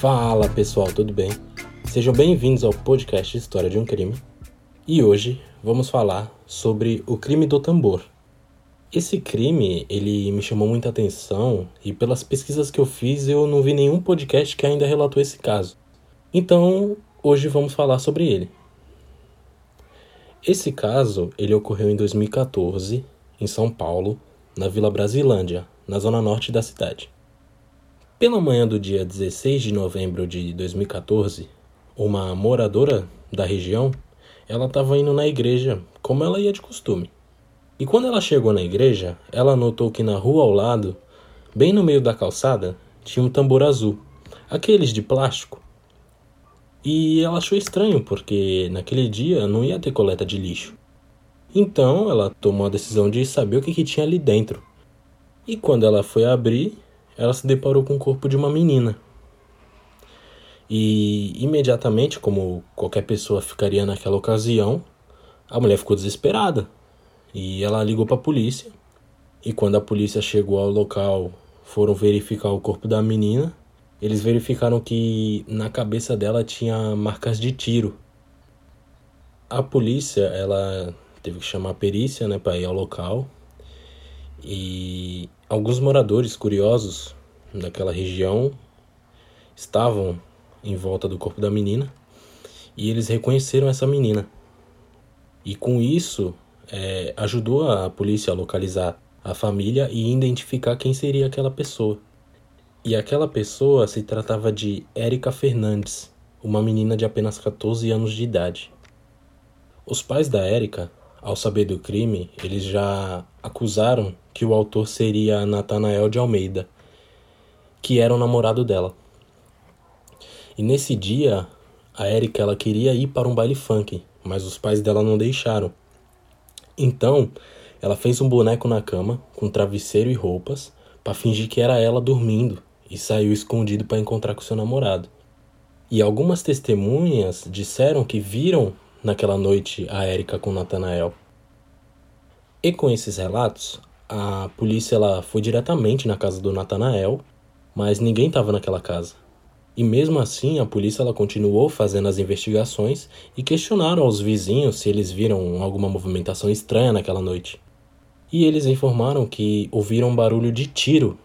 Fala pessoal, tudo bem? Sejam bem-vindos ao podcast História de um Crime. E hoje vamos falar sobre o crime do tambor. Esse crime, ele me chamou muita atenção e pelas pesquisas que eu fiz eu não vi nenhum podcast que ainda relatou esse caso. Então, hoje vamos falar sobre ele. Esse caso, ele ocorreu em 2014, em São Paulo, na Vila Brasilândia, na zona norte da cidade. Pela manhã do dia 16 de novembro de 2014, uma moradora da região, ela estava indo na igreja, como ela ia de costume. E quando ela chegou na igreja, ela notou que na rua ao lado, bem no meio da calçada, tinha um tambor azul, aqueles de plástico. E ela achou estranho, porque naquele dia não ia ter coleta de lixo. Então ela tomou a decisão de saber o que, que tinha ali dentro. E quando ela foi abrir, ela se deparou com o corpo de uma menina. E imediatamente, como qualquer pessoa ficaria naquela ocasião, a mulher ficou desesperada. E ela ligou para a polícia. E quando a polícia chegou ao local, foram verificar o corpo da menina. Eles verificaram que na cabeça dela tinha marcas de tiro. A polícia, ela teve que chamar a perícia, né, para ir ao local. E alguns moradores curiosos daquela região estavam em volta do corpo da menina e eles reconheceram essa menina. E com isso é, ajudou a polícia a localizar a família e identificar quem seria aquela pessoa. E aquela pessoa se tratava de Érica Fernandes, uma menina de apenas 14 anos de idade. Os pais da Érica, ao saber do crime, eles já acusaram que o autor seria Natanael de Almeida, que era o namorado dela. E nesse dia, a Erika ela queria ir para um baile funk, mas os pais dela não deixaram. Então, ela fez um boneco na cama com travesseiro e roupas para fingir que era ela dormindo e saiu escondido para encontrar com seu namorado. E algumas testemunhas disseram que viram naquela noite a Erika com Natanael. E com esses relatos, a polícia ela foi diretamente na casa do Natanael mas ninguém estava naquela casa. E mesmo assim, a polícia ela continuou fazendo as investigações e questionaram aos vizinhos se eles viram alguma movimentação estranha naquela noite. E eles informaram que ouviram um barulho de tiro.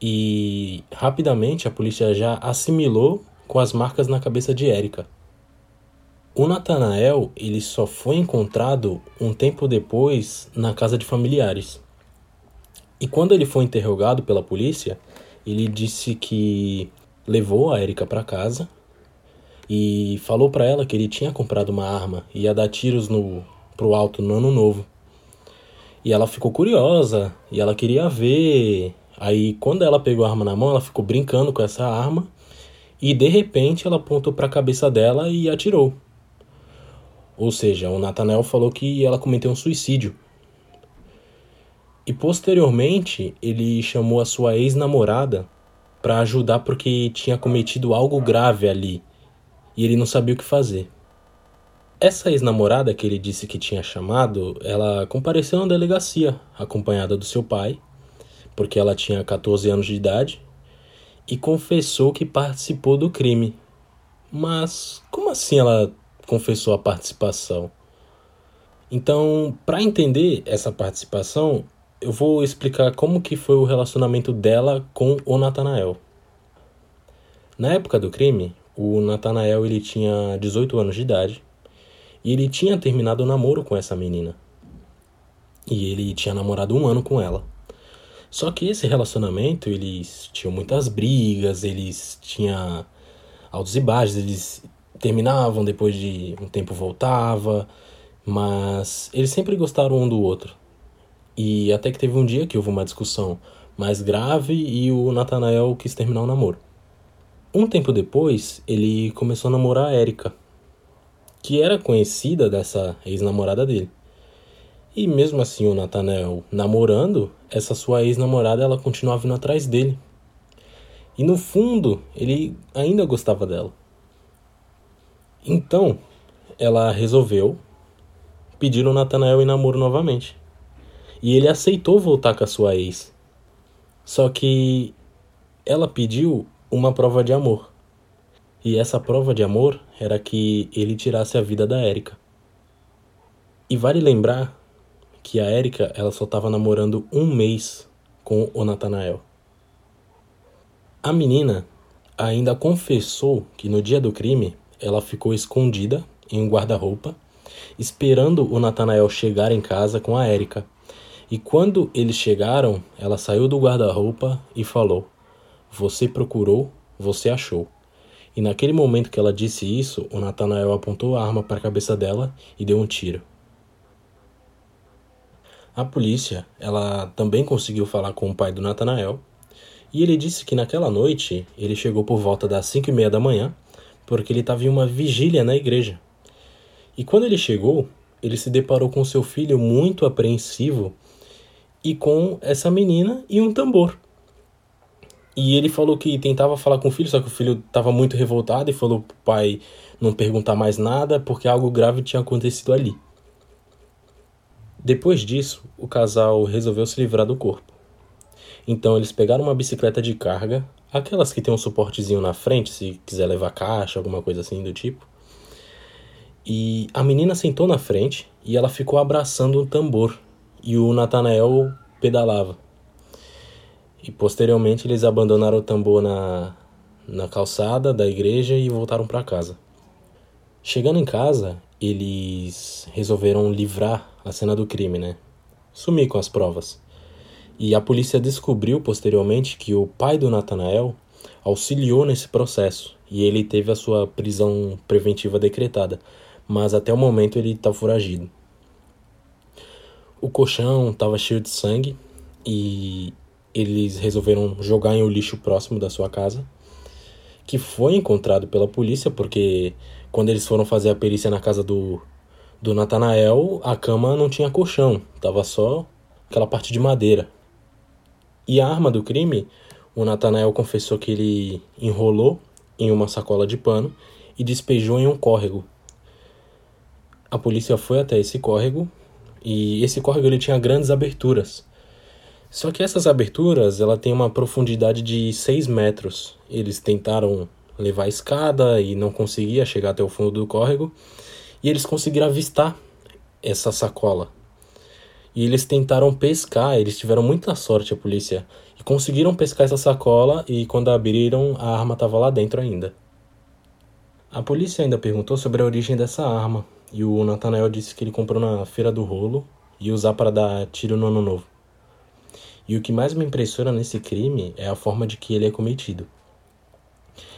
E rapidamente a polícia já assimilou com as marcas na cabeça de Érica. O Natanael ele só foi encontrado um tempo depois na casa de familiares. E quando ele foi interrogado pela polícia, ele disse que levou a Erika para casa e falou para ela que ele tinha comprado uma arma e ia dar tiros no pro alto no ano novo. E ela ficou curiosa e ela queria ver. Aí quando ela pegou a arma na mão, ela ficou brincando com essa arma e de repente ela apontou para a cabeça dela e atirou. Ou seja, o Nathanael falou que ela cometeu um suicídio. E posteriormente, ele chamou a sua ex-namorada para ajudar porque tinha cometido algo grave ali e ele não sabia o que fazer. Essa ex-namorada que ele disse que tinha chamado, ela compareceu na delegacia, acompanhada do seu pai, porque ela tinha 14 anos de idade, e confessou que participou do crime. Mas como assim ela confessou a participação? Então, para entender essa participação, eu vou explicar como que foi o relacionamento dela com o Natanael. Na época do crime, o Natanael ele tinha 18 anos de idade e ele tinha terminado o namoro com essa menina. E ele tinha namorado um ano com ela. Só que esse relacionamento, eles tinham muitas brigas, eles tinham altos e baixos, eles terminavam, depois de um tempo voltava, mas eles sempre gostaram um do outro. E até que teve um dia que houve uma discussão mais grave e o Nathanael quis terminar o namoro. Um tempo depois, ele começou a namorar a Erika, que era conhecida dessa ex-namorada dele. E mesmo assim, o Nathanael namorando, essa sua ex-namorada ela continuava vindo atrás dele. E no fundo, ele ainda gostava dela. Então, ela resolveu pedir o Nathanael em namoro novamente. E ele aceitou voltar com a sua ex. Só que ela pediu uma prova de amor. E essa prova de amor era que ele tirasse a vida da Érica. E vale lembrar que a Érica ela só estava namorando um mês com o Natanael. A menina ainda confessou que no dia do crime ela ficou escondida em um guarda-roupa, esperando o Natanael chegar em casa com a Érica. E quando eles chegaram, ela saiu do guarda-roupa e falou: Você procurou, você achou. E naquele momento que ela disse isso, o Natanael apontou a arma para a cabeça dela e deu um tiro. A polícia, ela também conseguiu falar com o pai do Natanael, e ele disse que naquela noite ele chegou por volta das cinco e meia da manhã, porque ele estava em uma vigília na igreja. E quando ele chegou, ele se deparou com seu filho muito apreensivo e com essa menina e um tambor. E ele falou que tentava falar com o filho, só que o filho estava muito revoltado e falou pro pai não perguntar mais nada porque algo grave tinha acontecido ali. Depois disso, o casal resolveu se livrar do corpo. Então eles pegaram uma bicicleta de carga, aquelas que tem um suportezinho na frente, se quiser levar caixa, alguma coisa assim do tipo. E a menina sentou na frente e ela ficou abraçando um tambor e o Natanael pedalava. E posteriormente eles abandonaram o tambor na, na calçada da igreja e voltaram para casa. Chegando em casa, eles resolveram livrar a cena do crime, né? Sumir com as provas. E a polícia descobriu posteriormente que o pai do Natanael auxiliou nesse processo. E ele teve a sua prisão preventiva decretada, mas até o momento ele está foragido. O colchão estava cheio de sangue. E eles resolveram jogar em um lixo próximo da sua casa, que foi encontrado pela polícia, porque quando eles foram fazer a perícia na casa do, do Natanael, a cama não tinha colchão, tava só aquela parte de madeira. E a arma do crime, o Natanael confessou que ele enrolou em uma sacola de pano e despejou em um córrego. A polícia foi até esse córrego e esse córrego ele tinha grandes aberturas. Só que essas aberturas, ela tem uma profundidade de 6 metros. Eles tentaram levar a escada e não conseguia chegar até o fundo do córrego. E eles conseguiram avistar essa sacola. E eles tentaram pescar, eles tiveram muita sorte a polícia. E conseguiram pescar essa sacola e quando abriram, a arma estava lá dentro ainda. A polícia ainda perguntou sobre a origem dessa arma. E o Nathanael disse que ele comprou na feira do rolo e usar para dar tiro no ano novo. E o que mais me impressiona nesse crime é a forma de que ele é cometido.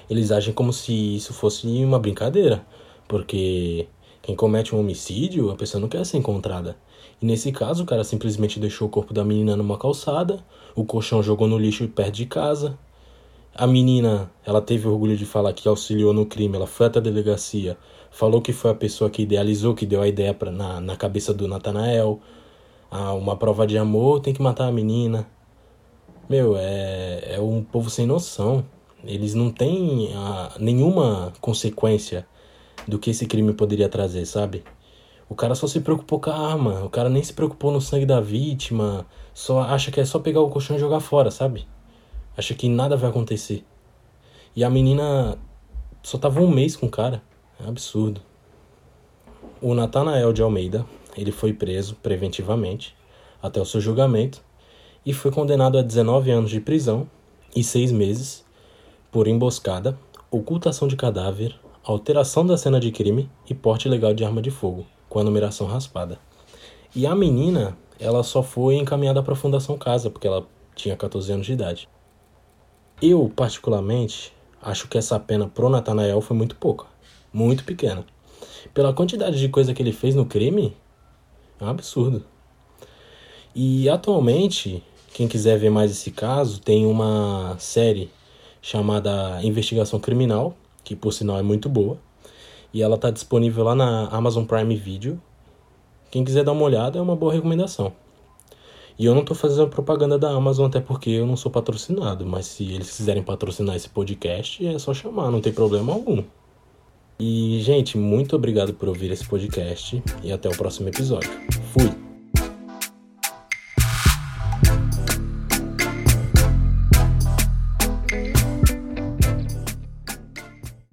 Eles agem como se isso fosse uma brincadeira, porque quem comete um homicídio, a pessoa não quer ser encontrada. E nesse caso, o cara simplesmente deixou o corpo da menina numa calçada, o colchão jogou no lixo perto de casa. A menina, ela teve orgulho de falar que auxiliou no crime, ela foi até a delegacia, falou que foi a pessoa que idealizou, que deu a ideia pra, na, na cabeça do Natanael, ah, uma prova de amor, tem que matar a menina. Meu, é, é um povo sem noção. Eles não têm ah, nenhuma consequência do que esse crime poderia trazer, sabe? O cara só se preocupou com a arma, o cara nem se preocupou no sangue da vítima, só acha que é só pegar o colchão e jogar fora, sabe? Acha que nada vai acontecer. E a menina só tava um mês com o cara. É absurdo. O Natanael de Almeida ele foi preso preventivamente até o seu julgamento e foi condenado a 19 anos de prisão e 6 meses por emboscada, ocultação de cadáver, alteração da cena de crime e porte ilegal de arma de fogo, com a numeração raspada. E a menina, ela só foi encaminhada para a Fundação Casa, porque ela tinha 14 anos de idade. Eu, particularmente, acho que essa pena pro Natanael foi muito pouca, muito pequena. Pela quantidade de coisa que ele fez no crime, é um absurdo. E atualmente, quem quiser ver mais esse caso, tem uma série chamada Investigação Criminal, que por sinal é muito boa. E ela está disponível lá na Amazon Prime Video. Quem quiser dar uma olhada, é uma boa recomendação. E eu não estou fazendo propaganda da Amazon, até porque eu não sou patrocinado. Mas se eles quiserem patrocinar esse podcast, é só chamar, não tem problema algum. E, gente, muito obrigado por ouvir esse podcast e até o próximo episódio. Fui!